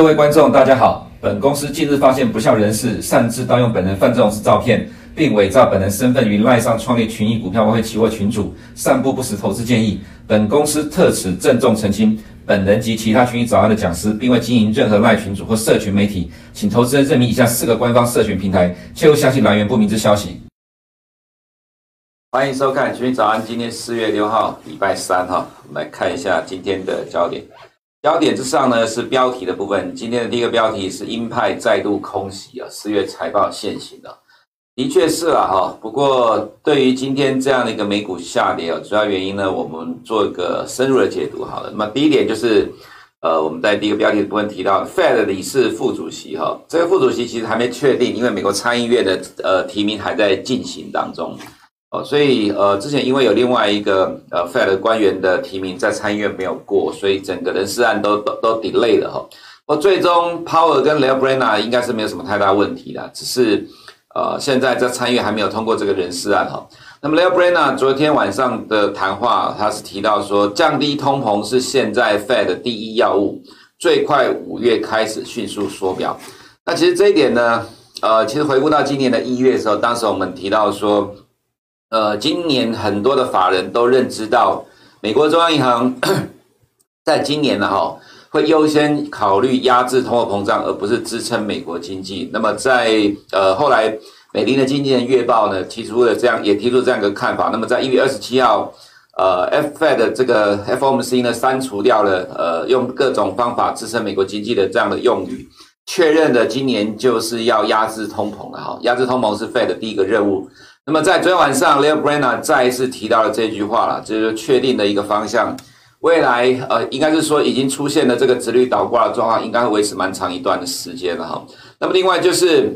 各位观众，大家好。本公司近日发现不肖人士擅自盗用本人范仲式照片，并伪造本人身份于赖上创立群益股票外汇期货群组，散布不实投资建议。本公司特此郑重澄清，本人及其他群益早安的讲师，并未经营任何赖群组或社群媒体，请投资人认明以下四个官方社群平台，切勿相信来源不明之消息。欢迎收看群益早安，今天四月六号，礼拜三哈，我们来看一下今天的焦点。焦点之上呢是标题的部分。今天的第一个标题是鹰派再度空袭啊，四月财报现形的，的确是了哈。不过对于今天这样的一个美股下跌啊，主要原因呢，我们做一个深入的解读好了。那么第一点就是，呃，我们在第一个标题的部分提到，Fed 理事副主席哈，这个副主席其实还没确定，因为美国参议院的呃提名还在进行当中。哦，所以呃，之前因为有另外一个呃，Fed 官员的提名在参议院没有过，所以整个人事案都都都 delay 了哈。哦，最终 Power 跟 Lael Brainard 应该是没有什么太大问题的，只是呃，现在在参议院还没有通过这个人事案哈。那么 Lael Brainard 昨天晚上的谈话，他是提到说，降低通膨是现在 Fed 的第一要务，最快五月开始迅速缩表。那其实这一点呢，呃，其实回顾到今年的一月的时候，当时我们提到说。呃，今年很多的法人都认知到，美国中央银行 在今年呢，哈，会优先考虑压制通货膨胀，而不是支撑美国经济。那么在呃后来，美林的经济人月报呢提出了这样，也提出这样一个看法。那么在一月二十七号，呃，Fed 这个 FOMC 呢删除掉了呃用各种方法支撑美国经济的这样的用语，确认了今年就是要压制通膨了哈，压制通膨是 Fed 的第一个任务。那么在昨天晚上，Leo Brana 再一次提到了这句话了，就是确定的一个方向。未来呃，应该是说已经出现了这个直率倒挂的状况，应该会维持蛮长一段的时间了哈。那么另外就是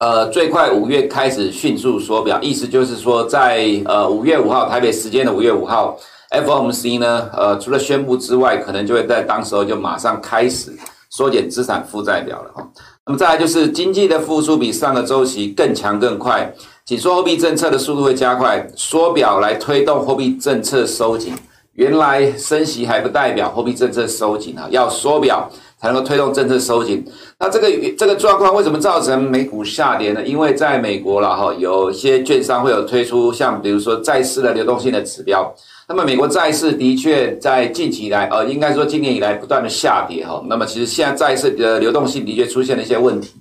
呃，最快五月开始迅速缩表，意思就是说在呃五月五号台北时间的五月五号，FOMC 呢呃除了宣布之外，可能就会在当时候就马上开始缩减资产负债表了哈。那么再来就是经济的复苏比上个周期更强更快。紧缩货币政策的速度会加快，缩表来推动货币政策收紧。原来升息还不代表货币政策收紧啊，要缩表才能够推动政策收紧。那这个这个状况为什么造成美股下跌呢？因为在美国了哈，有些券商会有推出像比如说债市的流动性的指标。那么美国债市的确在近期以来，呃，应该说今年以来不断的下跌哈。那么其实现在债市的流动性的确出现了一些问题。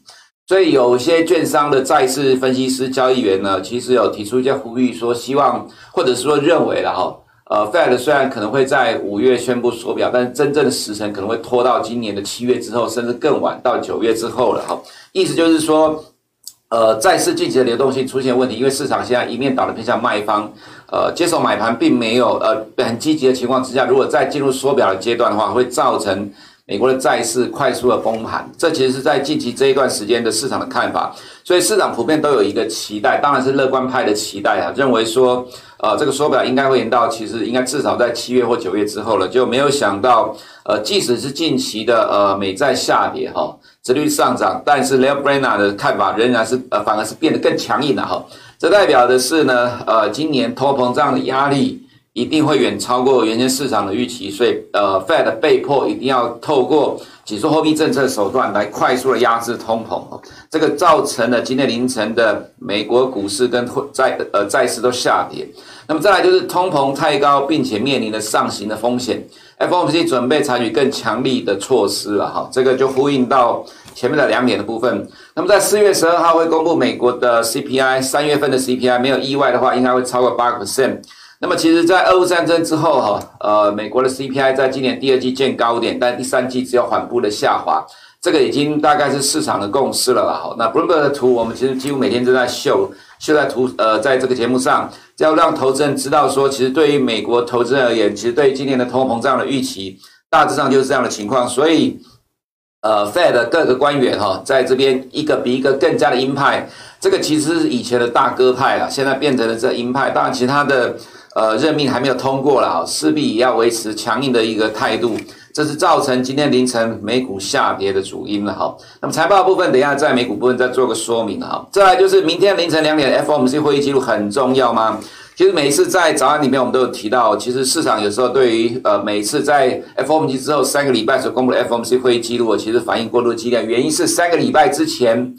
所以有些券商的债市分析师、交易员呢，其实有提出一些呼吁，说希望或者是说认为了哈，呃，Fed 虽然可能会在五月宣布缩表，但是真正的时程可能会拖到今年的七月之后，甚至更晚到九月之后了哈。意思就是说，呃，债市近期的流动性出现问题，因为市场现在一面倒的偏向卖方，呃，接手买盘并没有呃很积极的情况之下，如果再进入缩表的阶段的话，会造成。美国的债市快速的崩盘，这其实是在近期这一段时间的市场的看法，所以市场普遍都有一个期待，当然是乐观派的期待啊，认为说，呃，这个缩表应该会延到，其实应该至少在七月或九月之后了，就没有想到，呃，即使是近期的呃美债下跌哈，殖率上涨，但是 Leo Brenner 的看法仍然是呃反而是变得更强硬了哈，这代表的是呢，呃，今年通膨胀的压力。一定会远超过原先市场的预期，所以呃，Fed 被迫一定要透过紧缩货币政策手段来快速的压制通膨，这个造成了今天凌晨的美国股市跟债呃债市都下跌。那么再来就是通膨太高，并且面临着上行的风险，FOMC 准备采取更强力的措施了哈，这个就呼应到前面的两点的部分。那么在四月十二号会公布美国的 CPI，三月份的 CPI 没有意外的话，应该会超过八个 percent。那么其实，在俄乌战争之后，哈，呃，美国的 CPI 在今年第二季见高点，但第三季只有缓步的下滑，这个已经大概是市场的共识了啦。好，那 Bloomberg 的图，我们其实几乎每天都在秀，秀在图，呃，在这个节目上，要让投资人知道说，其实对于美国投资人而言，其实对于今年的通货膨胀的预期，大致上就是这样的情况。所以，呃，Fed 各个官员哈，在这边一个比一个更加的鹰派，这个其实是以前的大鸽派了，现在变成了这鹰派。当然，其他的。呃，任命还没有通过了，势必也要维持强硬的一个态度，这是造成今天凌晨美股下跌的主因了哈。那么财报部分，等一下在美股部分再做个说明哈。再来就是明天凌晨两点 FOMC 会议记录很重要吗？其实每一次在早安里面，我们都有提到，其实市场有时候对于呃每一次在 FOMC 之后三个礼拜所公布的 FOMC 会议记录，其实反应过度激烈，原因是三个礼拜之前，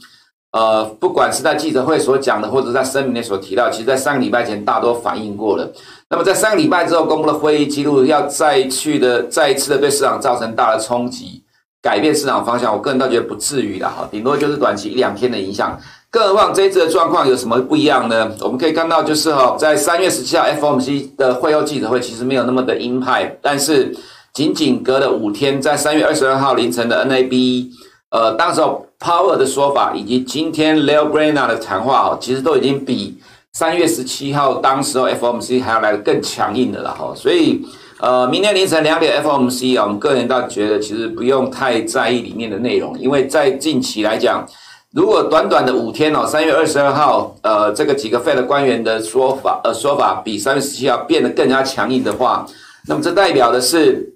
呃，不管是在记者会所讲的，或者在声明内所提到，其实在三个礼拜前大多反映过了。那么在三个礼拜之后公布的会议记录，要再去的再一次的对市场造成大的冲击，改变市场方向，我个人倒觉得不至于的哈，顶多就是短期一两天的影响。更何况这一次的状况有什么不一样呢？我们可以看到，就是哈，在三月十七号 FOMC 的会后记者会其实没有那么的鹰派，但是仅仅隔了五天，在三月二十二号凌晨的 NAB，呃，当时候 Power 的说法以及今天 Lael Brainard 的谈话哦，其实都已经比三月十七号当时候 FOMC 还要来的更强硬的了哈。所以，呃，明天凌晨两点 FOMC 啊，我们个人倒觉得其实不用太在意里面的内容，因为在近期来讲。如果短短的五天哦，三月二十二号，呃，这个几个 Fed 官员的说法，呃，说法比三月十七号变得更加强硬的话，那么这代表的是，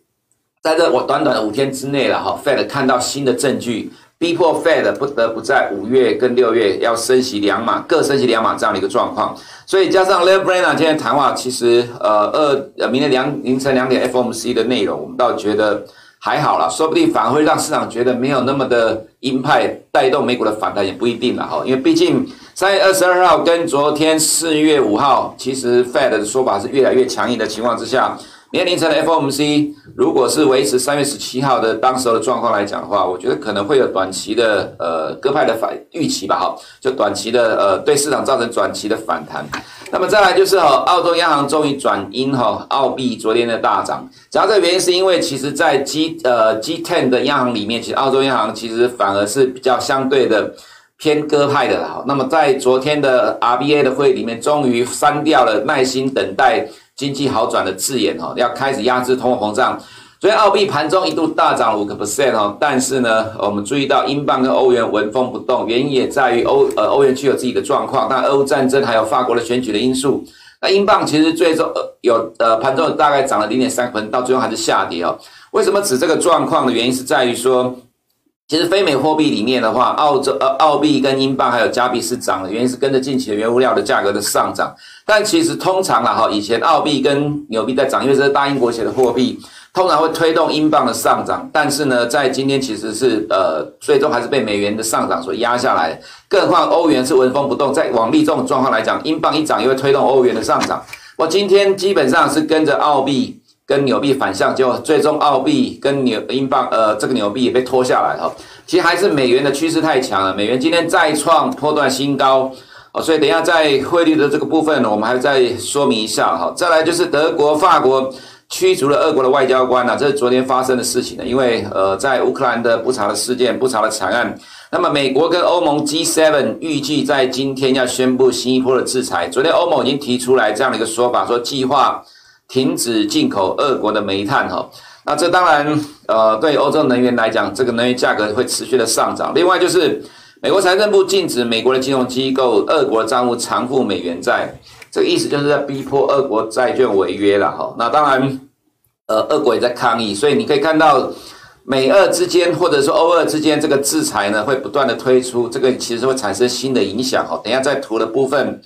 在这我短短的五天之内了哈，Fed 看到新的证据，逼迫 Fed 不得不在五月跟六月要升息两码，各升息两码这样的一个状况。所以加上 Lebrina 今天谈话，其实呃二呃明天两凌晨两点 FOMC 的内容，我们倒觉得。还好啦，说不定反而会让市场觉得没有那么的鹰派，带动美股的反弹也不一定了哈。因为毕竟三月二十二号跟昨天四月五号，其实 Fed 的说法是越来越强硬的情况之下，明天凌晨的 FOMC 如果是维持三月十七号的当时候的状况来讲的话，我觉得可能会有短期的呃鸽派的反预期吧哈，就短期的呃对市场造成短期的反弹。那么再来就是哈，澳洲央行终于转鹰哈，澳币昨天的大涨。主要这个原因是因为其实，在 G 呃 G ten 的央行里面，其实澳洲央行其实反而是比较相对的偏鸽派的哈。那么在昨天的 RBA 的会议里面，终于删掉了耐心等待经济好转的字眼哈，要开始压制通货膨胀。所以澳币盘中一度大涨五个 percent 哦，但是呢，我们注意到英镑跟欧元纹风不动，原因也在于欧呃欧元区有自己的状况，但俄乌战争还有法国的选举的因素。那英镑其实最终呃有呃盘中大概涨了零点三分，到最后还是下跌哦。为什么指这个状况的原因是在于说，其实非美货币里面的话，澳洲呃澳币跟英镑还有加币是涨的，原因是跟着近期的原物料的价格的上涨。但其实通常啊哈，以前澳币跟纽币在涨，因为这是大英国写的货币。通常会推动英镑的上涨，但是呢，在今天其实是呃，最终还是被美元的上涨所压下来。更何况欧元是纹风不动，在往利这种状况来讲，英镑一涨又会推动欧元的上涨。我今天基本上是跟着澳币跟纽币反向，就最终澳币跟纽英镑呃这个纽币也被拖下来哈。其实还是美元的趋势太强了，美元今天再创波段新高哦，所以等一下在汇率的这个部分呢，我们还再说明一下哈。再来就是德国、法国。驱逐了俄国的外交官呐、这是昨天发生的事情呢。因为呃，在乌克兰的不查的事件、不查的惨案，那么美国跟欧盟 G7 预计在今天要宣布新一波的制裁。昨天欧盟已经提出来这样的一个说法，说计划停止进口俄国的煤炭哈。那这当然呃，对欧洲能源来讲，这个能源价格会持续的上涨。另外就是美国财政部禁止美国的金融机构俄国的账户偿付美元债。这个意思就是在逼迫俄国债券违约了哈，那当然，呃，俄国也在抗议，所以你可以看到美俄之间或者说欧俄之间这个制裁呢会不断的推出，这个其实会产生新的影响哈。等下在图的部分，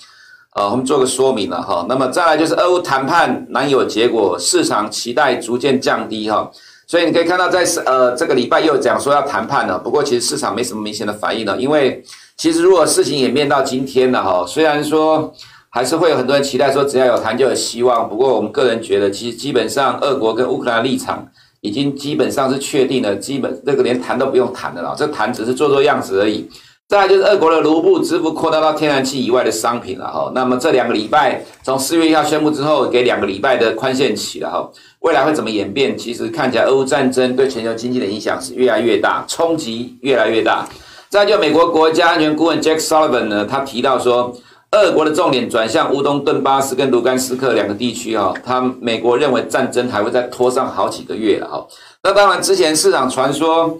呃，我们做个说明了哈。那么再来就是俄乌谈判难有结果，市场期待逐渐降低哈，所以你可以看到在呃这个礼拜又讲说要谈判了，不过其实市场没什么明显的反应了，因为其实如果事情演变到今天了哈，虽然说。还是会有很多人期待说，只要有谈就有希望。不过我们个人觉得，其实基本上，俄国跟乌克兰立场已经基本上是确定了，基本这个连谈都不用谈的了，这谈只是做做样子而已。再来就是俄国的卢布支付扩大到天然气以外的商品了哈。那么这两个礼拜，从四月一号宣布之后，给两个礼拜的宽限期了哈。未来会怎么演变？其实看起来，俄乌战争对全球经济的影响是越来越大，冲击越来越大。再就美国国家安全顾问 Jack Sullivan 呢，他提到说。俄国的重点转向乌东顿巴斯跟卢甘斯克两个地区哈，他美国认为战争还会再拖上好几个月了哈。那当然，之前市场传说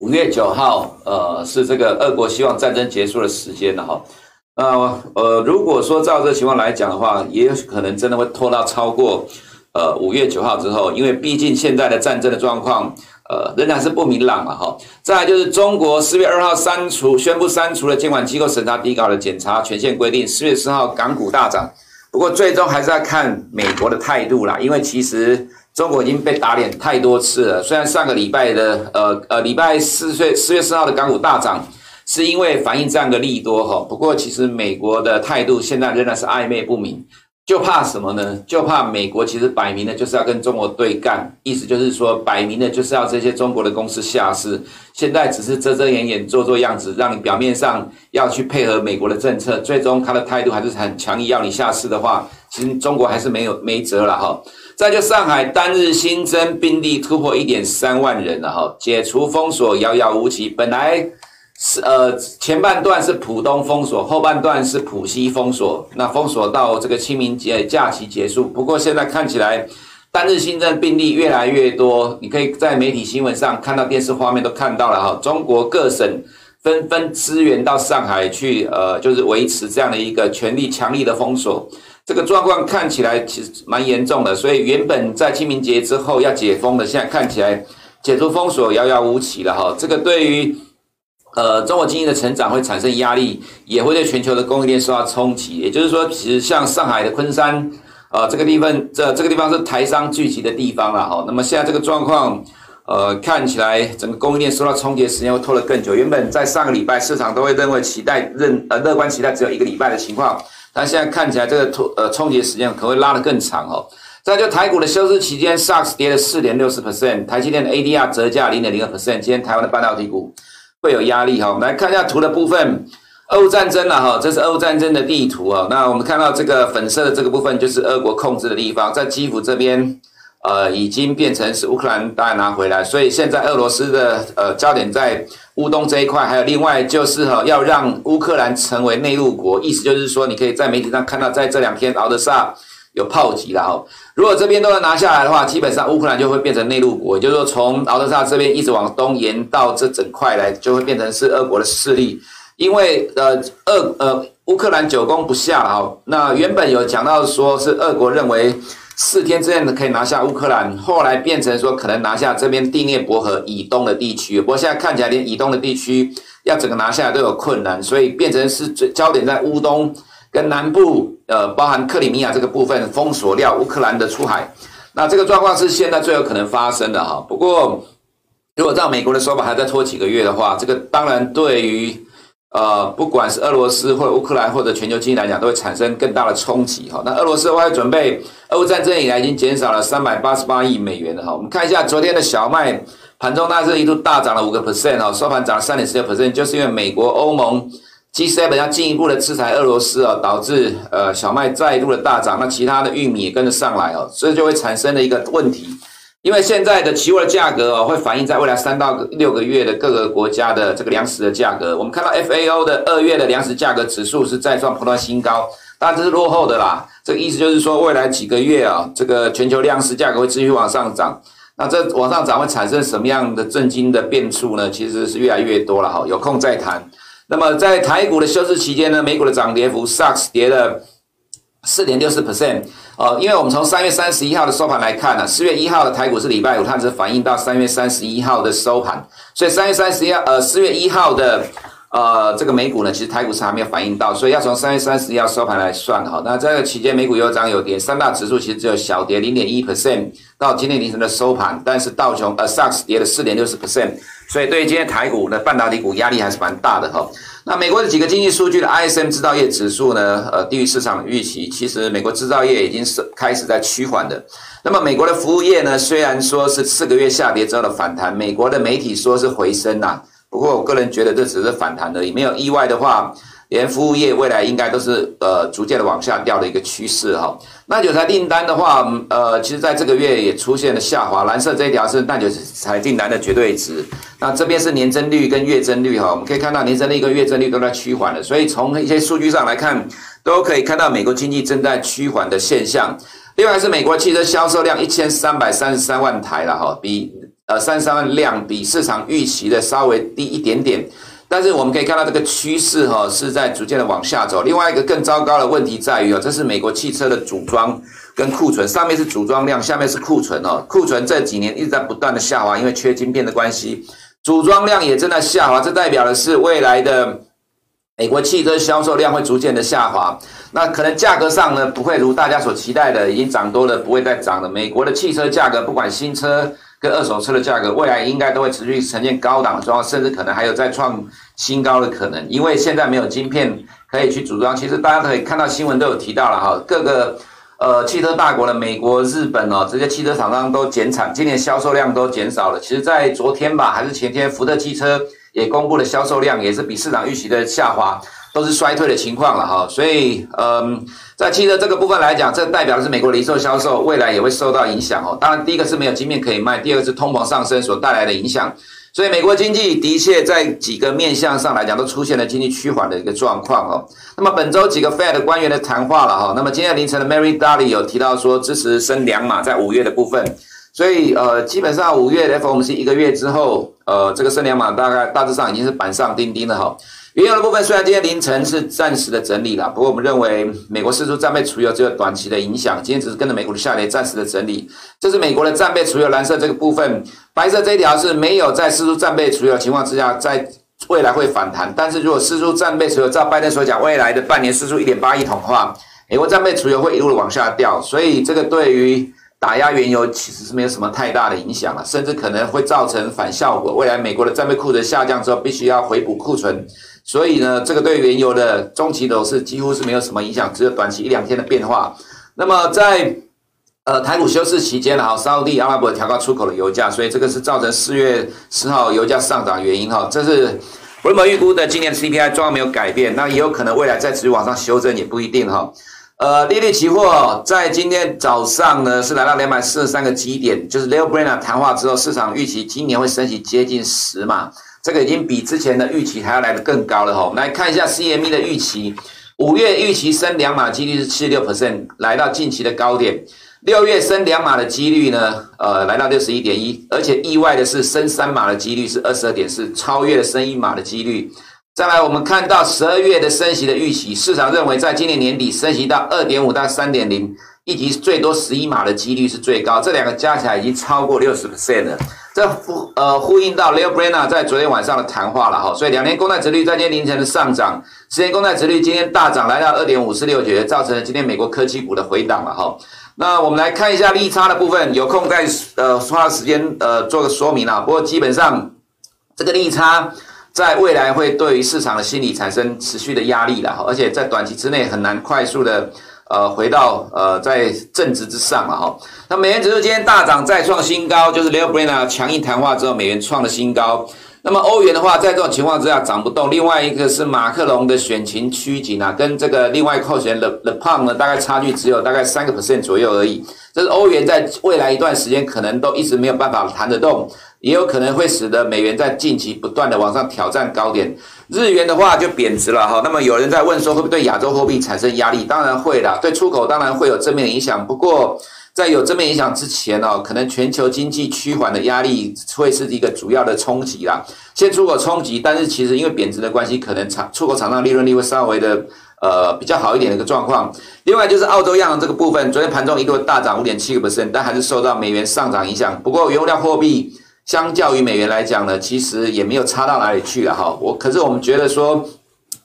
五月九号，呃，是这个俄国希望战争结束的时间了哈。呃呃，如果说照这个情况来讲的话，也有可能真的会拖到超过呃五月九号之后，因为毕竟现在的战争的状况。呃，仍然是不明朗嘛哈。再来就是中国四月二号删除宣布删除了监管机构审查底稿的检查权限规定。四月四号港股大涨，不过最终还是要看美国的态度啦，因为其实中国已经被打脸太多次了。虽然上个礼拜的呃呃礼拜四岁四月四号的港股大涨，是因为反映这样的利多哈。不过其实美国的态度现在仍然是暧昧不明。就怕什么呢？就怕美国其实摆明的就是要跟中国对干，意思就是说摆明的就是要这些中国的公司下市。现在只是遮遮掩掩、做做样子，让你表面上要去配合美国的政策，最终他的态度还是很强硬，要你下市的话，其实中国还是没有没辙了哈。再就上海单日新增病例突破一点三万人了哈，解除封锁遥遥无期，本来。是呃，前半段是浦东封锁，后半段是浦西封锁。那封锁到这个清明节假期结束。不过现在看起来，单日新增病例越来越多。你可以在媒体新闻上看到，电视画面都看到了哈。中国各省纷纷支援到上海去，呃，就是维持这样的一个全力强力的封锁。这个状况看起来其实蛮严重的。所以原本在清明节之后要解封的，现在看起来解除封锁遥遥无期了哈。这个对于。呃，中国经济的成长会产生压力，也会对全球的供应链受到冲击。也就是说，其实像上海的昆山，呃，这个地方，这这个地方是台商聚集的地方了哈。那么现在这个状况，呃，看起来整个供应链受到冲击的时间会拖得更久。原本在上个礼拜，市场都会认为期待认呃乐观期待只有一个礼拜的情况，但现在看起来这个拖呃冲击时间可能会拉得更长哦。再就台股的休市期间，SARS 跌了四点六四 percent，台积电的 ADR 折价零点零二 percent。今天台湾的半导体股。会有压力哈，我们来看一下图的部分，俄乌战争了哈，这是俄乌战争的地图啊。那我们看到这个粉色的这个部分，就是俄国控制的地方，在基辅这边，呃，已经变成是乌克兰大概拿回来，所以现在俄罗斯的呃焦点在乌东这一块，还有另外就是哈，要让乌克兰成为内陆国，意思就是说，你可以在媒体上看到，在这两天敖德萨。有炮击了哈，如果这边都能拿下来的话，基本上乌克兰就会变成内陆国，就是说从敖德萨这边一直往东延到这整块来，就会变成是俄国的势力。因为呃，俄呃乌克兰久攻不下了哈，那原本有讲到说是俄国认为四天之内可以拿下乌克兰，后来变成说可能拿下这边第聂伯河以东的地区，不过现在看起来连以东的地区要整个拿下来都有困难，所以变成是最焦点在乌东。跟南部，呃，包含克里米亚这个部分封锁掉乌克兰的出海，那这个状况是现在最有可能发生的哈。不过，如果照美国的说法，还在拖几个月的话，这个当然对于呃，不管是俄罗斯或者乌克兰或者全球经济来讲，都会产生更大的冲击哈。那俄罗斯的话，准备俄乌战争以来已经减少了三百八十八亿美元了哈。我们看一下昨天的小麦盘中，大致一度大涨了五个 percent 哈，收盘涨了三点四六 percent，就是因为美国、欧盟。G7 要进一步的制裁俄罗斯啊，导致呃小麦再度的大涨，那其他的玉米也跟着上来哦，所以就会产生了一个问题，因为现在的期货的价格哦，会反映在未来三到六个月的各个国家的这个粮食的价格。我们看到 FAO 的二月的粮食价格指数是再创不断新高，当然这是落后的啦。这个意思就是说，未来几个月啊，这个全球粮食价格会继续往上涨。那这往上涨会产生什么样的震惊的变数呢？其实是越来越多了哈，有空再谈。那么在台股的休市期间呢，美股的涨跌幅，SAX 跌了四点六四 percent，呃，因为我们从三月三十一号的收盘来看呢，四月一号的台股是礼拜五，它只反映到三月三十一号的收盘，所以三月三十一号，呃，四月一号的。呃，这个美股呢，其实台股是还没有反映到，所以要从三月三十一号收盘来算哈。那这个期间美股有涨有跌，三大指数其实只有小跌零点一 percent 到今天凌晨的收盘，但是道琼呃 SAX 跌了四点六十 percent，所以对于今天台股呢半导体股压力还是蛮大的哈。那美国的几个经济数据的 ISM 制造业指数呢，呃，低于市场预期，其实美国制造业已经是开始在趋缓的。那么美国的服务业呢，虽然说是四个月下跌之后的反弹，美国的媒体说是回升呐、不过，我个人觉得这只是反弹而已，没有意外的话，连服务业未来应该都是呃逐渐的往下掉的一个趋势哈。那九材订单的话，呃，其实在这个月也出现了下滑，蓝色这一条是那九材订单的绝对值，那这边是年增率跟月增率哈，我们可以看到年增率跟月增率都在趋缓的，所以从一些数据上来看，都可以看到美国经济正在趋缓的现象。另外是美国汽车销售量一千三百三十三万台了哈，比。呃，三十三万量比市场预期的稍微低一点点，但是我们可以看到这个趋势哈是在逐渐的往下走。另外一个更糟糕的问题在于哦，这是美国汽车的组装跟库存，上面是组装量，下面是库存哦。库存这几年一直在不断的下滑，因为缺晶片的关系，组装量也正在下滑，这代表的是未来的美国汽车销售量会逐渐的下滑。那可能价格上呢，不会如大家所期待的，已经涨多了，不会再涨了。美国的汽车价格，不管新车跟二手车的价格，未来应该都会持续呈现高档的状况，甚至可能还有再创新高的可能。因为现在没有晶片可以去组装，其实大家可以看到新闻都有提到了哈，各个呃汽车大国的美国、日本哦，这些汽车厂商都减产，今年销售量都减少了。其实，在昨天吧，还是前天，福特汽车也公布了销售量，也是比市场预期的下滑。都是衰退的情况了哈，所以嗯，在汽车这个部分来讲，这代表的是美国零售销售未来也会受到影响哦。当然，第一个是没有晶片可以卖，第二个是通膨上升所带来的影响。所以，美国经济的确在几个面向上来讲都出现了经济趋缓的一个状况哦。那么本周几个 Fed 官员的谈话了哈，那么今天凌晨的 Mary Daly 有提到说支持升两码在五月的部分，所以呃，基本上五月的 FOMC 一个月之后，呃，这个升两码大概大致上已经是板上钉钉了哈。原油的部分虽然今天凌晨是暂时的整理了，不过我们认为美国释出战备储油只有短期的影响，今天只是跟着美股的下跌暂时的整理。这是美国的战备储油，蓝色这个部分，白色这一条是没有在释出战备储油的情况之下，在未来会反弹。但是如果释出战备储油，照拜登所讲，未来的半年释出一点八亿桶的话，美国战备储油会一路往下掉，所以这个对于打压原油其实是没有什么太大的影响了，甚至可能会造成反效果。未来美国的战备库存下降之后，必须要回补库存。所以呢，这个对原油的中期走势几乎是没有什么影响，只有短期一两天的变化。那么在呃台股休市期间呢，哈，沙乌地阿拉伯调高出口的油价，所以这个是造成四月十号油价上涨原因哈。这是布伦伯预估的今年 CPI 状况没有改变，那也有可能未来再持续往上修正也不一定哈。呃，利率期货在今天早上呢是来到两百四十三个基点，就是 Leopraina 谈话之后，市场预期今年会升息接近十码。这个已经比之前的预期还要来得更高了哈。我们来看一下 CME 的预期，五月预期升两码几率是七十六 percent，来到近期的高点。六月升两码的几率呢，呃，来到六十一点一，而且意外的是升三码的几率是二十二点四，超越了升一码的几率。再来，我们看到十二月的升息的预期，市场认为在今年年底升息到二点五到三点零，以及最多十一码的几率是最高，这两个加起来已经超过六十 percent 了。这呼呃呼应到 Leo Brana 在昨天晚上的谈话了哈，所以两年公债殖率在今天凌晨的上涨，十年公债殖率今天大涨来到二点五四六九，造成了今天美国科技股的回档了哈。那我们来看一下利差的部分，有空再呃花时间呃做个说明啊。不过基本上这个利差在未来会对于市场的心理产生持续的压力了哈，而且在短期之内很难快速的。呃，回到呃，在正值之上了哈。那美元指数今天大涨，再创新高，就是 Leopraina 强硬谈话之后，美元创了新高。那么欧元的话，在这种情况之下涨不动。另外一个是马克龙的选情趋紧啊，跟这个另外候选人 Le Le Pen 呢，大概差距只有大概三个 percent 左右而已。这是欧元在未来一段时间可能都一直没有办法弹得动。也有可能会使得美元在近期不断的往上挑战高点，日元的话就贬值了哈。那么有人在问说，会不会对亚洲货币产生压力？当然会的，对出口当然会有正面影响。不过在有正面影响之前哦，可能全球经济趋缓的压力会是一个主要的冲击啦。先出口冲击，但是其实因为贬值的关系，可能厂出口厂商利润率会稍微的呃比较好一点的一个状况。另外就是澳洲央行这个部分，昨天盘中一度大涨五点七个 percent，但还是受到美元上涨影响。不过原物料货币。相较于美元来讲呢，其实也没有差到哪里去了哈。我可是我们觉得说，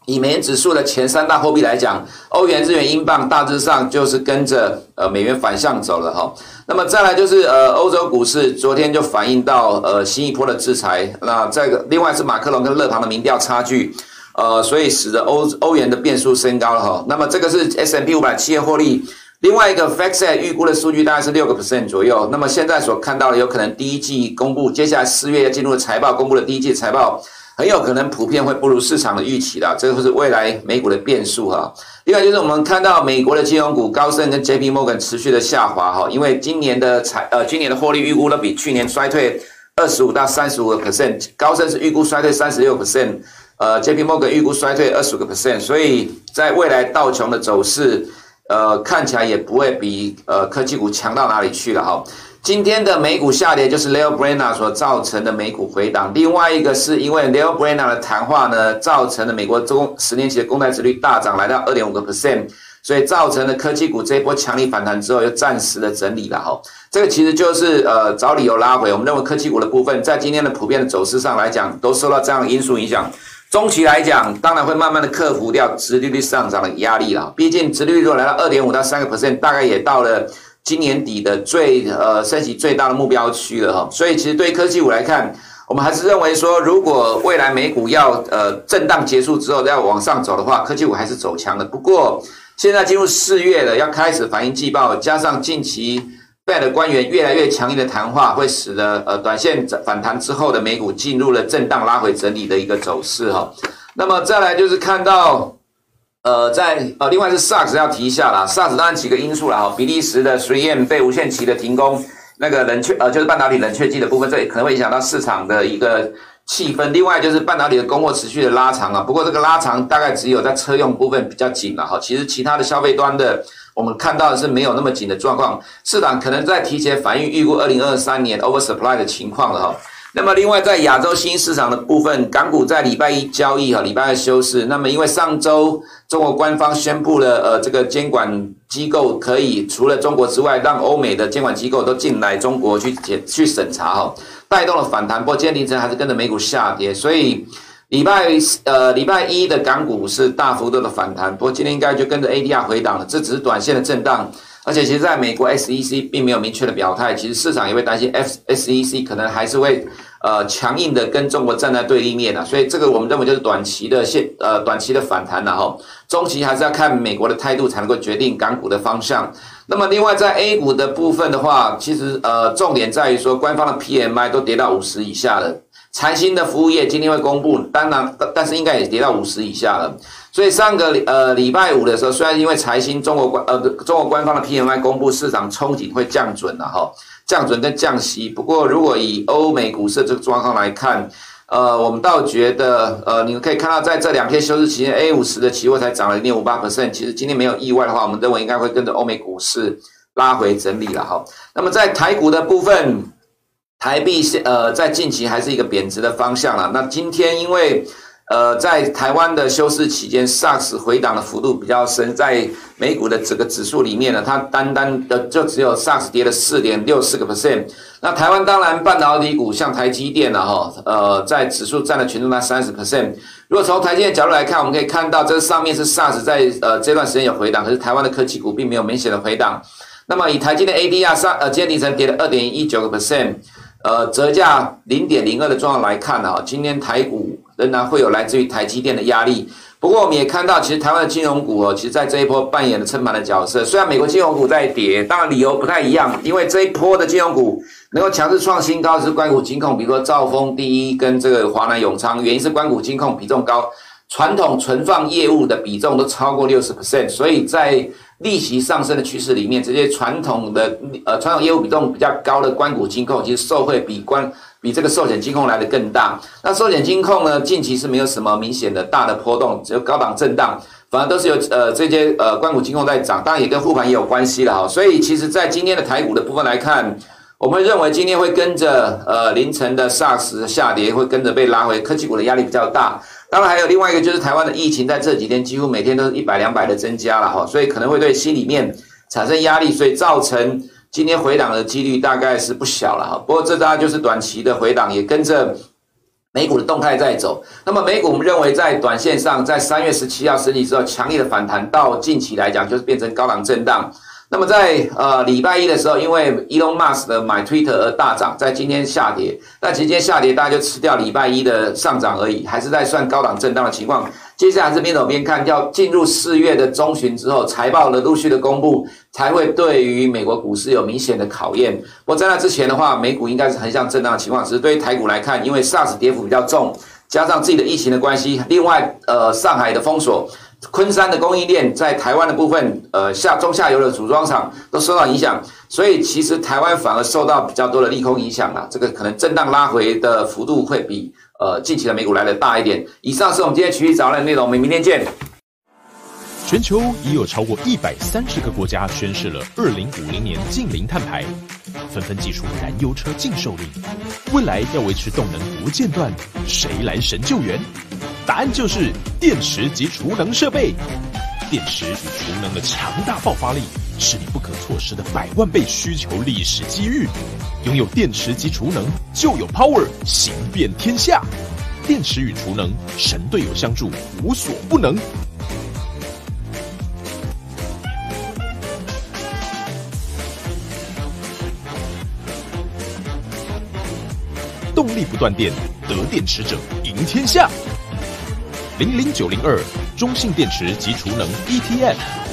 以美元指数的前三大货币来讲，欧元、日元、英镑大致上就是跟着呃美元反向走了哈。那么再来就是呃欧洲股市昨天就反映到呃新一波的制裁，那这个另外是马克龙跟勒庞的民调差距，呃所以使得欧欧元的变数升高了哈。那么这个是 S&P 500企业获利。另外一个 FactSet 预估的数据大概是六个 percent 左右。那么现在所看到的，有可能第一季公布，接下来四月要进入的财报公布的第一季财报，很有可能普遍会不如市场的预期的，这个是未来美股的变数哈。另外就是我们看到美国的金融股高盛跟 JP Morgan 持续的下滑哈，因为今年的财呃今年的获利预估呢比去年衰退二十五到三十五个 percent，高盛是预估衰退三十六 percent，呃 JP Morgan 预估衰退二十五个 percent，所以在未来道琼的走势。呃，看起来也不会比呃科技股强到哪里去了哈。今天的美股下跌，就是 Lael Brainard 所造成的美股回档。另外一个是因为 Lael Brainard 的谈话呢，造成了美国中十年期的公债殖率大涨，来到二点五个 percent，所以造成了科技股这一波强力反弹之后，又暂时的整理了哈。这个其实就是呃找理由拉回。我们认为科技股的部分，在今天的普遍的走势上来讲，都受到这样的因素影响。中期来讲，当然会慢慢的克服掉殖利率上涨的压力了。毕竟殖利率如果来到二点五到三个 percent，大概也到了今年底的最呃升息最大的目标区了哈。所以其实对科技股来看，我们还是认为说，如果未来美股要呃震荡结束之后要往上走的话，科技股还是走强的。不过现在进入四月了，要开始反映季报，加上近期 Fed 的官员越来越强硬的谈话，会使得呃短线反弹之后的美股进入了震荡拉回整理的一个走势哈。那么再来就是看到呃在呃另外是 SARS 要提一下啦，SARS 当然几个因素啦哈，比利时的 3M 被无限期的停工。那个冷却呃，就是半导体冷却剂的部分，这可能会影响到市场的一个气氛。另外就是半导体的供货持续的拉长啊，不过这个拉长大概只有在车用部分比较紧了哈。其实其他的消费端的，我们看到的是没有那么紧的状况，市场可能在提前反映预估二零二三年 oversupply 的情况了哈。那么，另外在亚洲新市场的部分，港股在礼拜一交易哈，礼拜二休市。那么，因为上周中国官方宣布了，呃，这个监管机构可以除了中国之外，让欧美的监管机构都进来中国去检去审查哈，带动了反弹。不过今天凌晨还是跟着美股下跌，所以礼拜呃礼拜一的港股是大幅度的反弹。不过今天应该就跟着 ADR 回档了，这只是短线的震荡。而且，其实在美国 SEC 并没有明确的表态，其实市场也会担心 SEC 可能还是会。呃，强硬的跟中国站在对立面啊，所以这个我们认为就是短期的现呃短期的反弹了哈，中期还是要看美国的态度才能够决定港股的方向。那么另外在 A 股的部分的话，其实呃重点在于说官方的 PMI 都跌到五十以下了，财新的服务业今天会公布，当然但是应该也跌到五十以下了。所以上个呃礼拜五的时候，虽然因为财新中国官呃中国官方的 PMI 公布，市场憧憬会降准了哈。降准跟降息，不过如果以欧美股市这个状况来看，呃，我们倒觉得，呃，你们可以看到，在这两天休市期间，A 五十的期货才涨了零点五八 percent。其实今天没有意外的话，我们认为应该会跟着欧美股市拉回整理了哈。那么在台股的部分，台币是呃在近期还是一个贬值的方向了。那今天因为呃，在台湾的休市期间，SARS 回档的幅度比较深，在美股的整个指数里面呢，它单单的就只有 SARS 跌了四点六四个 percent。那台湾当然半导体股像台积电了哈，呃，在指数占了权重达三十 percent。如果从台积电的角度来看，我们可以看到这上面是 SARS 在呃这段时间有回档，可是台湾的科技股并没有明显的回档。那么以台积电 ADR 上呃今天凌晨跌了二点一九个 percent，呃折价零点零二的状况来看啊，今天台股。仍然会有来自于台积电的压力，不过我们也看到，其实台湾的金融股哦，其实在这一波扮演了撑盘的角色。虽然美国金融股在跌，当然理由不太一样，因为这一波的金融股能够强势创新高是官股金控，比如说兆丰第一跟这个华南永昌，原因是官股金控比重高，传统存放业务的比重都超过六十 percent，所以在利息上升的趋势里面，这些传统的呃传统业务比重比较高的关股金控，其实受惠比关。比这个寿险金控来的更大。那寿险金控呢，近期是没有什么明显的大的波动，只有高档震荡，反而都是由呃这些呃关股金控在涨，当然也跟护盘也有关系了哈。所以其实，在今天的台股的部分来看，我们认为今天会跟着呃凌晨的 SARS 下跌，会跟着被拉回，科技股的压力比较大。当然还有另外一个就是台湾的疫情在这几天几乎每天都是一百两百的增加了哈，所以可能会对心里面产生压力，所以造成。今天回档的几率大概是不小了哈，不过这当然就是短期的回档，也跟着美股的动态在走。那么美股我们认为在短线上，在三月十七号升息之后，强烈的反弹到近期来讲，就是变成高档震荡。那么在呃礼拜一的时候，因为 Elon Musk 的买 Twitter 而大涨，在今天下跌，但其实今天下跌大家就吃掉礼拜一的上涨而已，还是在算高档震荡的情况。接下来是边走边看，要进入四月的中旬之后，财报的陆续的公布，才会对于美国股市有明显的考验。不过在那之前的话，美股应该是横向震荡的情况。只是对于台股来看，因为 SARS 跌幅比较重，加上自己的疫情的关系，另外呃上海的封锁。昆山的供应链在台湾的部分，呃下中下游的组装厂都受到影响，所以其实台湾反而受到比较多的利空影响啊。这个可能震荡拉回的幅度会比呃近期的美股来的大一点。以上是我们今天趋势早的内容，我们明天见。全球已有超过一百三十个国家宣示了二零五零年净零碳排，纷纷祭出燃油车禁售令。未来要维持动能不间断，谁来神救援？答案就是电池及储能设备。电池与储能的强大爆发力是你不可错失的百万倍需求历史机遇。拥有电池及储能就有 power 行遍天下。电池与储能神队友相助无所不能。动力不断电得电池者赢天下。零零九零二中信电池及储能 etf